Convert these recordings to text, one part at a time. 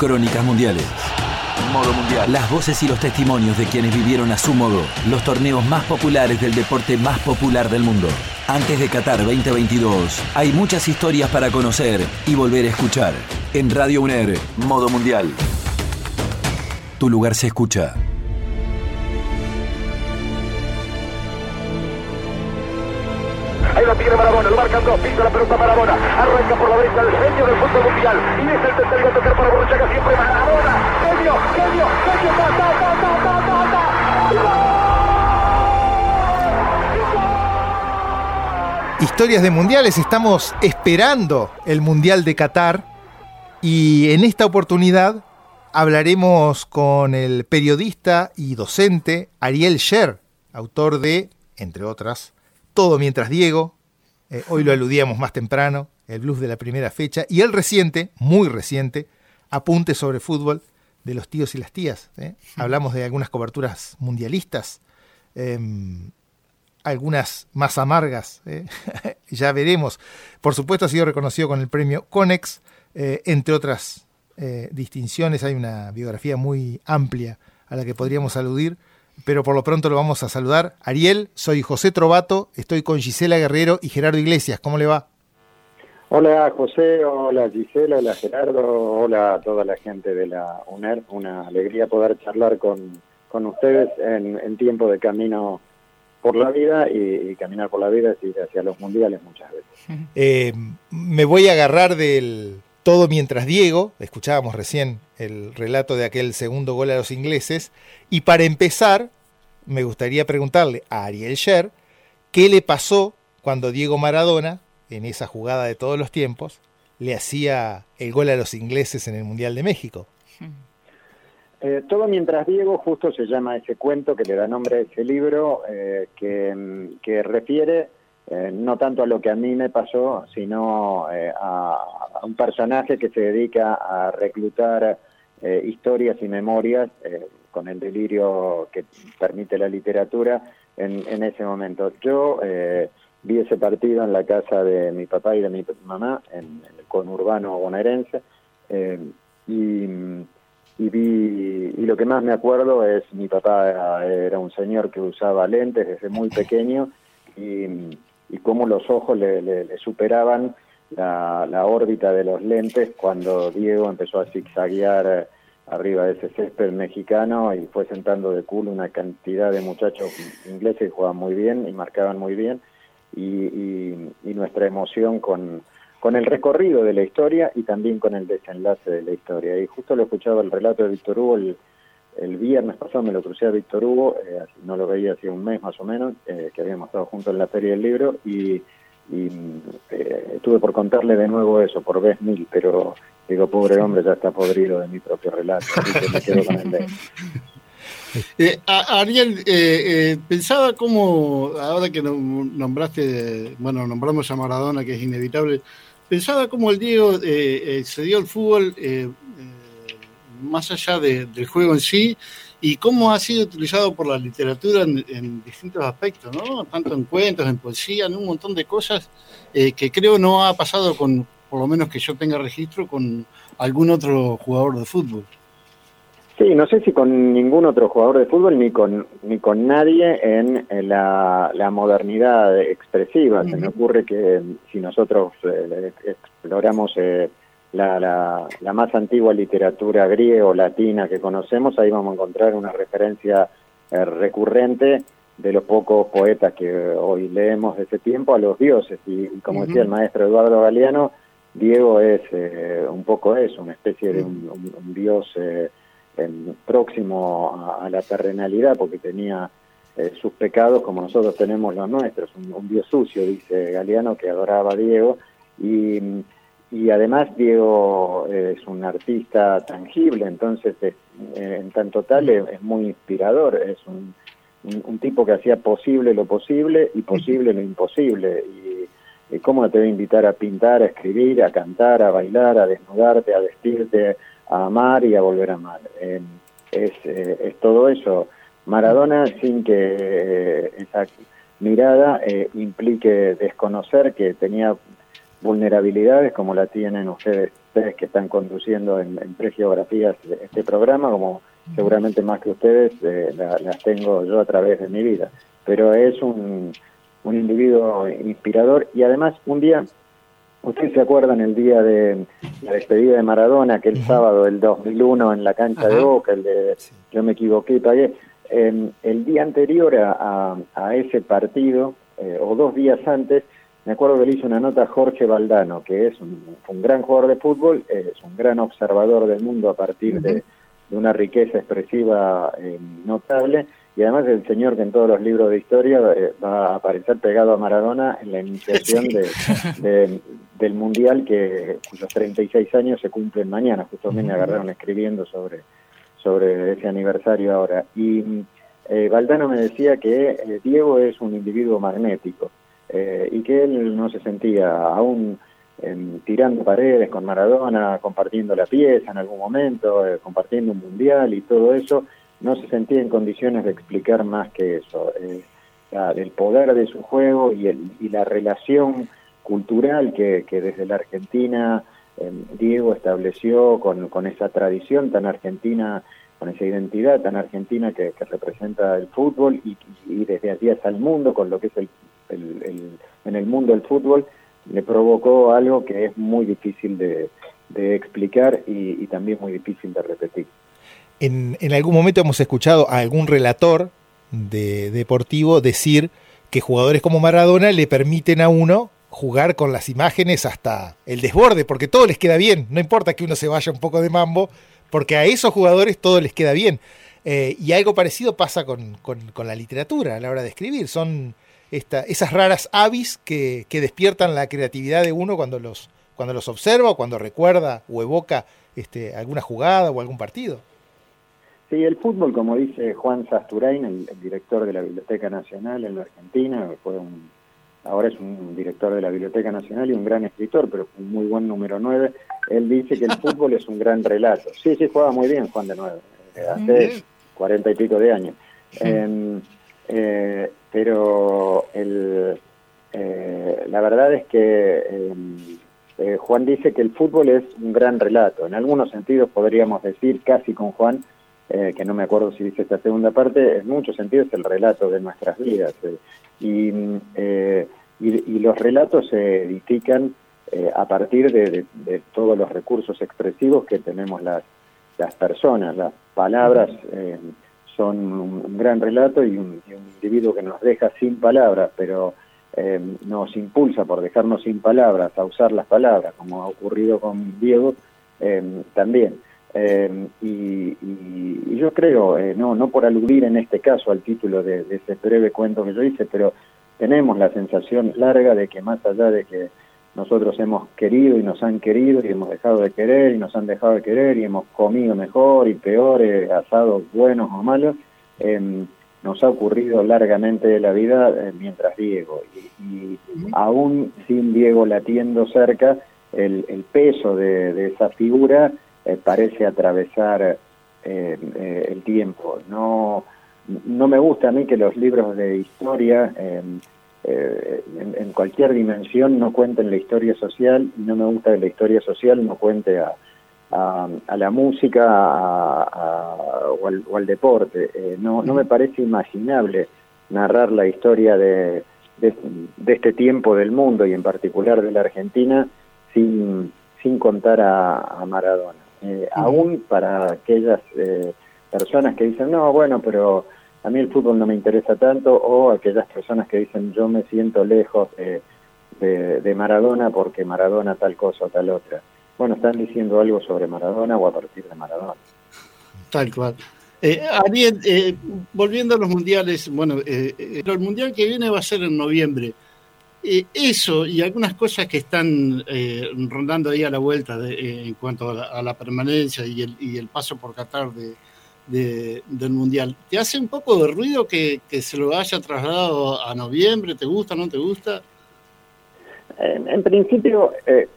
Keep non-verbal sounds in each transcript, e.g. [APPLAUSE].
Crónicas Mundiales. Modo Mundial. Las voces y los testimonios de quienes vivieron a su modo los torneos más populares del deporte más popular del mundo. Antes de Qatar 2022, hay muchas historias para conocer y volver a escuchar. En Radio UNER, Modo Mundial. Tu lugar se escucha. Maradona, lo marcan dos, pisa la pelota Maradona, arranca por la derecha el genio del fútbol mundial, y es el tercero a tocar para Borruchaga, siempre Maradona, genio, genio, genio, ta, ta, ta, ta, ta, ta, ta. Historias de mundiales, estamos esperando el Mundial de Qatar y en esta oportunidad hablaremos con el periodista y docente Ariel Sher, autor de, entre otras, todo mientras Diego, eh, hoy lo aludíamos más temprano, el blues de la primera fecha, y el reciente, muy reciente, apunte sobre fútbol de los tíos y las tías. ¿eh? Hablamos de algunas coberturas mundialistas, em, algunas más amargas, ¿eh? [LAUGHS] ya veremos. Por supuesto ha sido reconocido con el premio Conex, entre otras distinciones, hay una biografía muy amplia a la que podríamos aludir pero por lo pronto lo vamos a saludar. Ariel, soy José Trovato, estoy con Gisela Guerrero y Gerardo Iglesias. ¿Cómo le va? Hola José, hola Gisela, hola Gerardo, hola a toda la gente de la UNER. Una alegría poder charlar con, con ustedes en, tiempo de camino por la vida y, caminar por la vida es ir hacia los mundiales muchas veces. Eh, me voy a agarrar del todo mientras Diego, escuchábamos recién el relato de aquel segundo gol a los ingleses, y para empezar, me gustaría preguntarle a Ariel Sher qué le pasó cuando Diego Maradona, en esa jugada de todos los tiempos, le hacía el gol a los ingleses en el Mundial de México. Eh, todo mientras Diego, justo se llama ese cuento que le da nombre a ese libro, eh, que, que, refiere eh, no tanto a lo que a mí me pasó, sino a, a, un personaje que se dedica a reclutar historias y memorias con el delirio que permite la literatura en, en ese momento. Yo eh, vi ese partido en la casa de mi papá y de mi mamá, en, el conurbano bonaerense, eh, y, vi, y lo que más me acuerdo es mi papá era, un señor que usaba lentes desde muy pequeño y, y cómo los ojos le, superaban la, órbita de los lentes cuando Diego empezó a zigzaguear arriba de ese césped mexicano y fue sentando de culo una cantidad de muchachos ingleses que jugaban muy bien y marcaban muy bien y, nuestra emoción con, con el recorrido de la historia y también con el desenlace de la historia. Y justo lo escuchaba el relato de Víctor Hugo el, el viernes pasado, me lo crucé a Víctor Hugo, eh, no lo veía hace un mes más o menos, eh, que habíamos estado juntos en la Feria del Libro y, eh, estuve por contarle de nuevo eso, por vez mil, pero Digo, pobre hombre, ya está podrido de mi propio relato, eh, Ariel, eh, eh, pensaba cómo, ahora que nombraste, bueno, nombramos a Maradona, que es inevitable, pensaba cómo el Diego se dio al fútbol más allá del juego en sí y cómo ha sido utilizado por la literatura en, distintos aspectos, ¿no? Tanto en cuentos, en poesía, en un montón de cosas que creo no ha pasado con, por lo menos que yo tenga registro, con algún otro jugador de fútbol. Sí, no sé si con ningún otro jugador de fútbol ni con ni con nadie en, la, modernidad expresiva. Se me ocurre que si nosotros eh, exploramos eh, la, la, más antigua literatura griega o latina que conocemos, ahí vamos a encontrar una referencia eh, recurrente de los pocos poetas que hoy leemos de ese tiempo a los dioses. Y, como decía el maestro Eduardo Galeano, Diego es eh, un poco eso, una especie de un, dios eh, próximo a, la terrenalidad, porque tenía eh, sus pecados como nosotros tenemos los nuestros, un, dios sucio, dice Galeano, que adoraba a Diego, y, y además Diego es un artista tangible, entonces en tanto tal es, muy inspirador, es un, un, tipo que hacía posible lo posible y posible lo imposible, y ¿Cómo te voy a invitar a pintar, a escribir, a cantar, a bailar, a desnudarte, a vestirte, a amar y a volver a amar? Eh, es, eh, es, todo eso. Maradona sin que eh, esa mirada implique desconocer que tenía vulnerabilidades como la tienen ustedes ustedes que están conduciendo en, en tres geografías este programa, como seguramente más que ustedes eh, las tengo yo a través de mi vida. Pero es un, un individuo inspirador y además un día, ustedes se acuerdan el día de la despedida de Maradona, aquel sábado del 2001 en la cancha de Boca, el de yo me equivoqué y pagué. Em, el día anterior a, a, ese partido, eh, o dos días antes, me acuerdo que le hizo una nota a Jorge Valdano, que es un, un gran jugador de fútbol, es un gran observador del mundo a partir de de una riqueza expresiva eh, notable. Y además el señor que en todos los libros de historia eh, va a aparecer pegado a Maradona en la iniciación [LAUGHS] de, del Mundial que cuyos 36 años se cumplen mañana, justo me agarraron escribiendo sobre, sobre ese aniversario ahora. Y eh, Valdano me decía que eh, Diego es un individuo magnético y que él no se sentía aún tirando paredes con Maradona, compartiendo la pieza en algún momento, eh, compartiendo un mundial y todo eso, no se sentía en condiciones de explicar más que eso. Eh, el poder de su juego y, el, y la relación cultural que, que desde la Argentina em, Diego estableció con, con, esa tradición tan argentina, con esa identidad tan argentina que, que representa el fútbol y, y, desde allí hasta el mundo, con lo que es el, en el mundo del fútbol, le provocó algo que es muy difícil de, explicar y, también muy difícil de repetir. En, algún momento hemos escuchado a algún relator de deportivo decir que jugadores como Maradona le permiten a uno jugar con las imágenes hasta el desborde, porque todo les queda bien, no importa que uno se vaya un poco de mambo, porque a esos jugadores todo les queda bien. Eh, y algo parecido pasa con, con, la literatura a la hora de escribir, son esas raras avis que, despiertan la creatividad de uno cuando los, cuando los observa o cuando recuerda o evoca este, alguna jugada o algún partido. Sí, el fútbol, como dice Juan Sasturain, el, director de la Biblioteca Nacional en la Argentina, fue un, ahora es un director de la Biblioteca Nacional y un gran escritor, pero un muy buen número 9, él dice que el [LAUGHS] fútbol es un gran relato. Sí, sí, juega muy bien Juan de 9, eh, hace cuarenta y pico de años. Em, eh, pero el, eh, la verdad es que eh, eh, Juan dice que el fútbol es un gran relato. En algunos sentidos podríamos decir, casi con Juan, que no me acuerdo si dice esta segunda parte, en muchos sentidos el relato de nuestras vidas. Y, y, los relatos se edifican a partir de, todos los recursos expresivos que tenemos las, las personas, las palabras son un, gran relato y un, individuo que nos deja sin palabras, pero eh, nos impulsa por dejarnos sin palabras a usar las palabras, como ha ocurrido con Diego eh, también. Eh, y, yo creo, no, no por aludir en este caso al título de, de ese breve cuento que yo hice, pero tenemos la sensación larga de que más allá de que nosotros hemos querido y nos han querido y hemos dejado de querer y nos han dejado de querer y hemos comido mejor y peor, eh, asados buenos o malos, em, nos ha ocurrido largamente la vida eh, mientras Diego. Y, aún sin Diego latiendo cerca, el, peso de, esa figura eh, parece atravesar el tiempo. No, no me gusta a mí que los libros de historia em, eh, en, cualquier dimensión no cuenten la historia social y no me gusta que la historia social no cuente a, a, la música o, al, deporte. Eh, no, no me parece imaginable narrar la historia de, de, este tiempo del mundo y en particular de la Argentina sin, sin contar a, Maradona. Eh, aún para aquellas eh, personas que dicen, no, bueno, pero a mí el fútbol no me interesa tanto, o aquellas personas que dicen yo me siento lejos de, de, Maradona porque Maradona tal cosa o tal otra. Bueno, están diciendo algo sobre Maradona o a partir de Maradona. Tal cual. Eh, Ariel, eh, volviendo a los mundiales, bueno, eh, eh el mundial que viene va a ser en noviembre. Eh, eso y algunas cosas que están rondando ahí a la vuelta de, en cuanto a la, a la permanencia y el, y el, paso por Qatar de, del Mundial. ¿Te hace un poco de ruido que, se lo haya trasladado a noviembre? ¿Te gusta, no te gusta? En, principio, eh,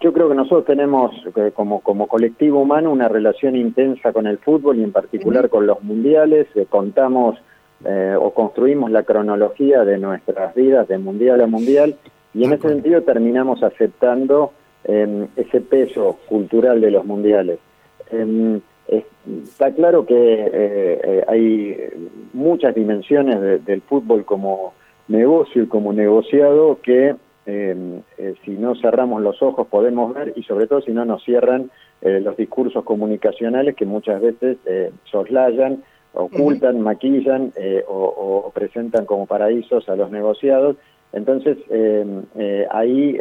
yo creo que nosotros tenemos eh, como, como colectivo humano una relación intensa con el fútbol y en particular con los mundiales. Eh, contamos o construimos la cronología de nuestras vidas de mundial a mundial y en ese sentido terminamos aceptando em, ese peso cultural de los mundiales. Em, está claro que eh, eh, hay muchas dimensiones del fútbol como negocio y como negociado que em, eh, si no cerramos los ojos podemos ver y sobre todo si no nos cierran los discursos comunicacionales que muchas veces soslayan, ocultan, maquillan o, presentan como paraísos a los negociados. Entonces ahí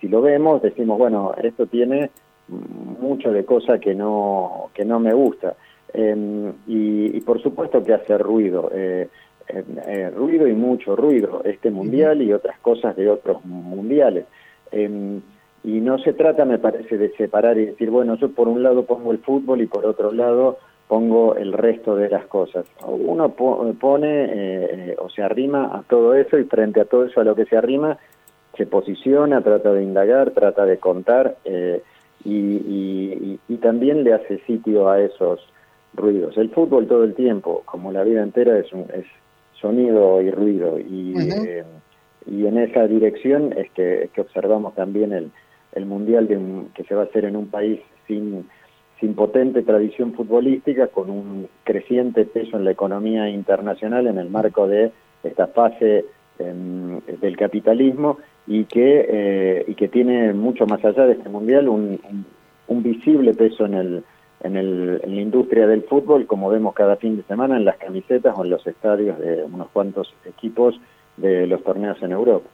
si lo vemos decimos, bueno, esto tiene mucho de cosas que no, que no me gusta. Em, y, por supuesto que hace ruido, eh, em, eh, ruido y mucho ruido, este mundial y otras cosas de otros mundiales. Em, y no se trata, me parece, de separar y decir, bueno, yo por un lado pongo el fútbol y por otro lado pongo el resto de las cosas. Uno pone eh, o se arrima a todo eso y frente a todo eso a lo que se arrima, se posiciona, trata de indagar, trata de contar y, también le hace sitio a esos ruidos. El fútbol todo el tiempo, como la vida entera, es, un, es sonido y ruido. Y, eh, y en esa dirección es que, que observamos también el, el mundial de que se va a hacer en un país sin, sin potente tradición futbolística, con un creciente peso en la economía internacional en el marco de esta fase em, del capitalismo y que, eh, y que tiene mucho más allá de este mundial un, un, visible peso en, el, en, el, en la industria del fútbol, como vemos cada fin de semana en las camisetas o en los estadios de unos cuantos equipos de los torneos en Europa.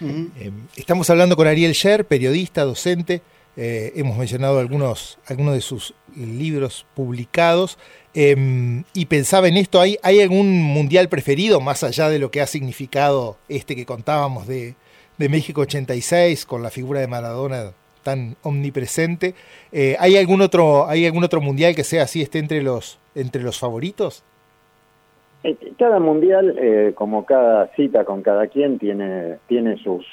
Eh, estamos hablando con Ariel Sher, periodista, docente. Eh, hemos mencionado algunos, algunos de sus libros publicados. Em, y pensaba en esto, ¿hay, ¿hay algún mundial preferido más allá de lo que ha significado este que contábamos de, de México 86 con la figura de Maradona tan omnipresente. Eh, ¿Hay algún otro hay algún otro mundial que sea así esté entre los entre los favoritos? Eh, cada mundial, eh, como cada cita con cada quien, tiene tiene sus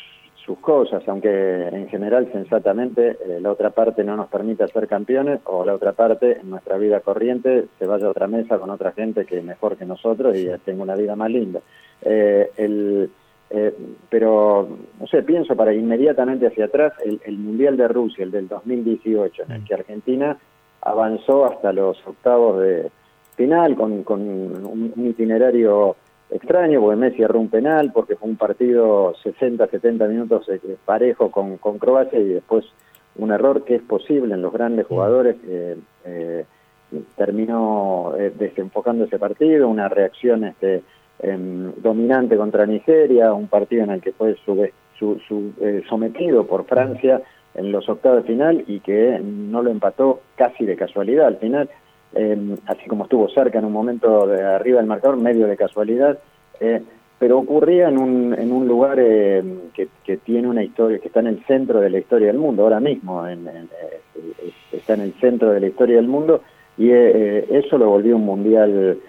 sus cosas, aunque en general sensatamente la otra parte no nos permite ser campeones o la otra parte en nuestra vida corriente se vaya a otra mesa con otra gente que es mejor que nosotros y tenga una vida más linda. el eh, pero, no sé, pienso para inmediatamente hacia atrás el, Mundial de Rusia, el del 2018, en el que Argentina avanzó hasta los octavos de final con, un, itinerario extraño, porque Messi erró un penal, porque fue un partido 60, 70 minutos eh, parejo con, Croacia y después un error que es posible en los grandes jugadores. Eh, terminó desenfocando ese partido, una reacción este, Em, dominante contra Nigeria, un partido en el que fue eh, sometido por Francia en los octavos de final y que no lo empató casi de casualidad al final, em, así como estuvo cerca en un momento de arriba del marcador, medio de casualidad, eh, pero ocurría en un, en un lugar em, que, tiene una historia, que está en el centro de la historia del mundo, ahora mismo eh, está en el centro de la historia del mundo y eso lo volvió un mundial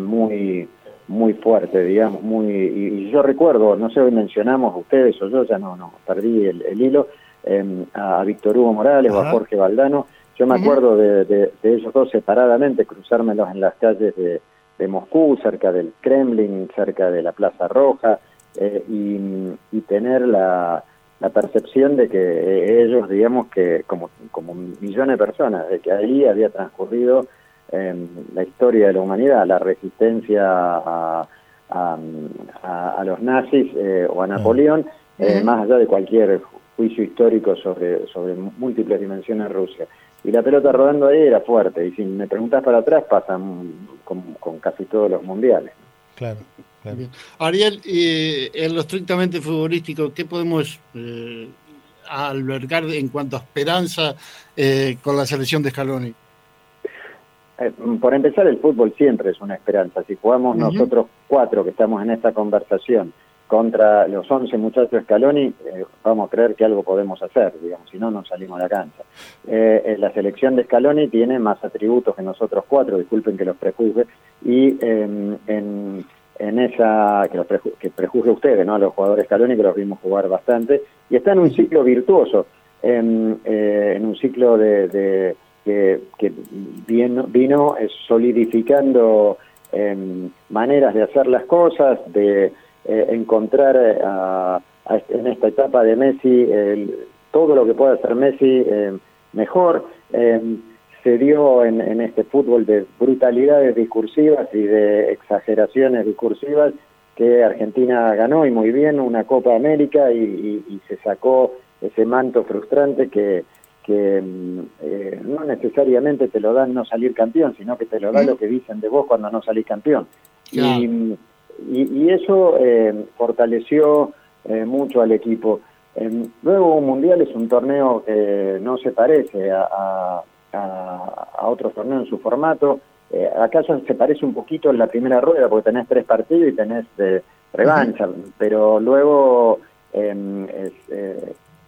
muy muy fuerte, digamos, muy y, yo recuerdo, no sé, hoy mencionamos ustedes o yo, ya no, no, perdí el, hilo, em, a Víctor Hugo Morales o a Jorge Valdano, yo me acuerdo de, ellos dos separadamente, cruzármelos en las calles de, Moscú, cerca del Kremlin, cerca de la Plaza Roja, eh, y, tener la, la percepción de que eh, ellos, digamos que como, como millones de personas, de que ahí había transcurrido la historia de la humanidad, la resistencia a, a, los nazis eh, o a Napoleón, eh, más allá de cualquier juicio histórico sobre, sobre múltiples dimensiones Rusia. Y la pelota rodando ahí era fuerte, y si me preguntas para atrás pasan con, casi todos los mundiales. Claro. Ariel, en lo estrictamente futbolístico, ¿qué podemos eh, albergar en cuanto a esperanza con la selección de Scaloni? Eh, por empezar, el fútbol siempre es una esperanza. Si jugamos nosotros cuatro que estamos en esta conversación contra los once muchachos de Scaloni, eh, vamos a creer que algo podemos hacer, digamos, si no, no salimos a la cancha. Eh, la selección de Scaloni tiene más atributos que nosotros cuatro, disculpen que los prejuzgue, y en, en esa, que, los que prejuzgue ustedes, ¿no? A los jugadores Scaloni, que los vimos jugar bastante, y está en un ciclo virtuoso, en, en un ciclo de que, que vino, vino solidificando em, maneras de hacer las cosas, de eh, encontrar eh, a, en esta etapa de Messi todo lo que pueda hacer Messi mejor. se dio en este fútbol de brutalidades discursivas y de exageraciones discursivas que Argentina ganó y muy bien una Copa América y, se sacó ese manto frustrante que, que mm, eh, no necesariamente te lo dan no salir campeón, sino que te lo da lo que dicen de vos cuando no salís campeón. Y, y, eso eh, fortaleció eh, mucho al equipo. luego un mundial es un torneo que no se parece a, a, a otros torneos en su formato. Eh, acaso se parece un poquito en la primera rueda porque tenés tres partidos y tenés revancha, pero luego em,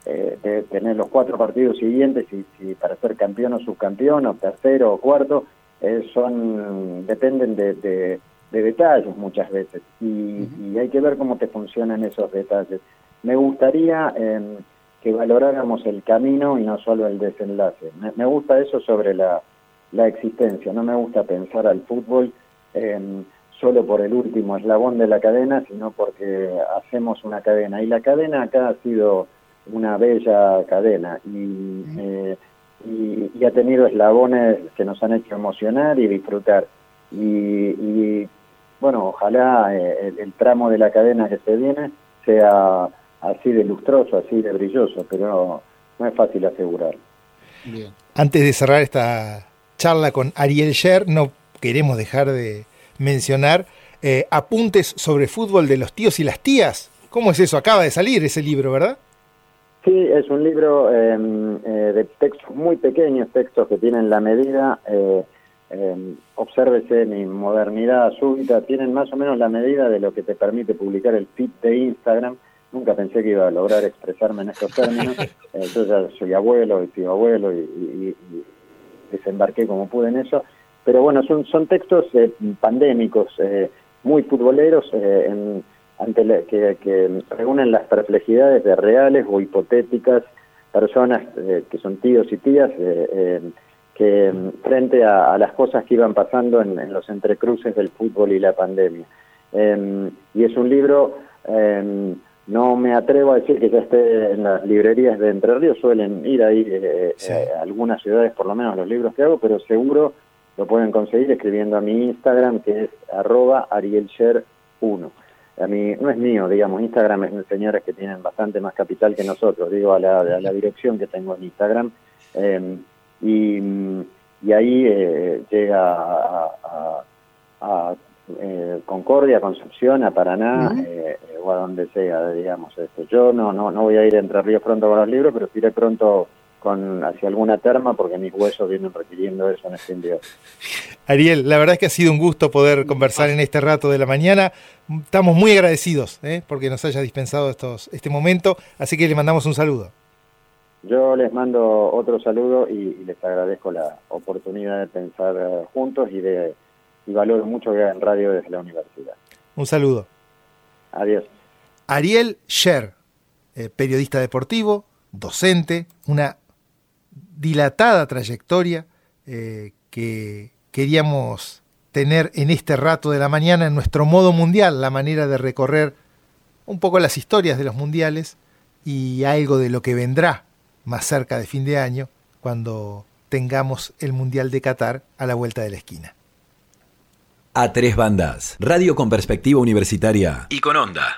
eh, eh, tener los cuatro partidos siguientes y, para ser campeón o subcampeón o tercero o cuarto eh, son dependen de, detalles muchas veces y, hay que ver cómo te funcionan esos detalles. Me gustaría em, que valoráramos el camino y no solo el desenlace. me gusta eso sobre la la existencia. No me gusta pensar al fútbol em, solo por el último eslabón de la cadena, sino porque hacemos una cadena. Y la cadena acá ha sido una bella cadena y, eh, y, ha tenido eslabones que nos han hecho emocionar y disfrutar. Y, bueno, ojalá eh, el, tramo de la cadena que se viene sea así de lustroso, así de brilloso, pero no es fácil asegurar. Antes de cerrar esta charla con Ariel Sher, no queremos dejar de mencionar eh, apuntes sobre fútbol de los tíos y las tías. ¿Cómo es eso? Acaba de salir ese libro, ¿verdad? Sí, es un libro em, eh, de textos muy pequeños, textos que tienen la medida, eh, em, obsérvese mi modernidad súbita, tienen más o menos la medida de lo que te permite publicar el feed de Instagram. Nunca pensé que iba a lograr expresarme en estos términos. [LAUGHS] yo ya soy abuelo y tío abuelo y, desembarqué como pude en eso. Pero bueno, son, son textos eh, pandémicos, eh, muy futboleros, eh, ante que, reúnen las perplejidades de reales o hipotéticas personas que son tíos y tías que frente a, las cosas que iban pasando en, los entrecruces del fútbol y la pandemia. Em, y es un libro em, no me atrevo a decir que ya esté en las librerías de Entre Ríos, suelen ir ahí eh, eh, algunas ciudades, por lo menos los libros que hago, pero seguro lo pueden conseguir escribiendo a mi Instagram, que es arroba arielsher1. A mí, no es mío, digamos, Instagram es de señores que tienen bastante más capital que nosotros, digo, a la, a la dirección que tengo en Instagram. Em, y, y, ahí eh, llega a, a eh, Concordia, Concepción, a Paraná eh, o a donde sea, digamos esto. Yo no, no, no voy a ir a Entre Ríos pronto con los libros, pero iré pronto con hacia alguna terma porque mis huesos vienen requiriendo eso en este invierno. Ariel, la verdad es que ha sido un gusto poder conversar en este rato de la mañana. Estamos muy agradecidos ¿eh? porque nos haya dispensado estos, este momento, así que le mandamos un saludo. Yo les mando otro saludo y les agradezco la oportunidad de pensar juntos y de y valoro mucho que en radio desde la universidad. Un saludo. Adiós. Ariel Sher, eh, periodista deportivo, docente, una dilatada trayectoria eh, que queríamos tener en este rato de la mañana en nuestro modo mundial, la manera de recorrer un poco las historias de los mundiales y algo de lo que vendrá más cerca de fin de año cuando tengamos el Mundial de Qatar a la vuelta de la esquina. A tres bandas. Radio con perspectiva universitaria y con onda.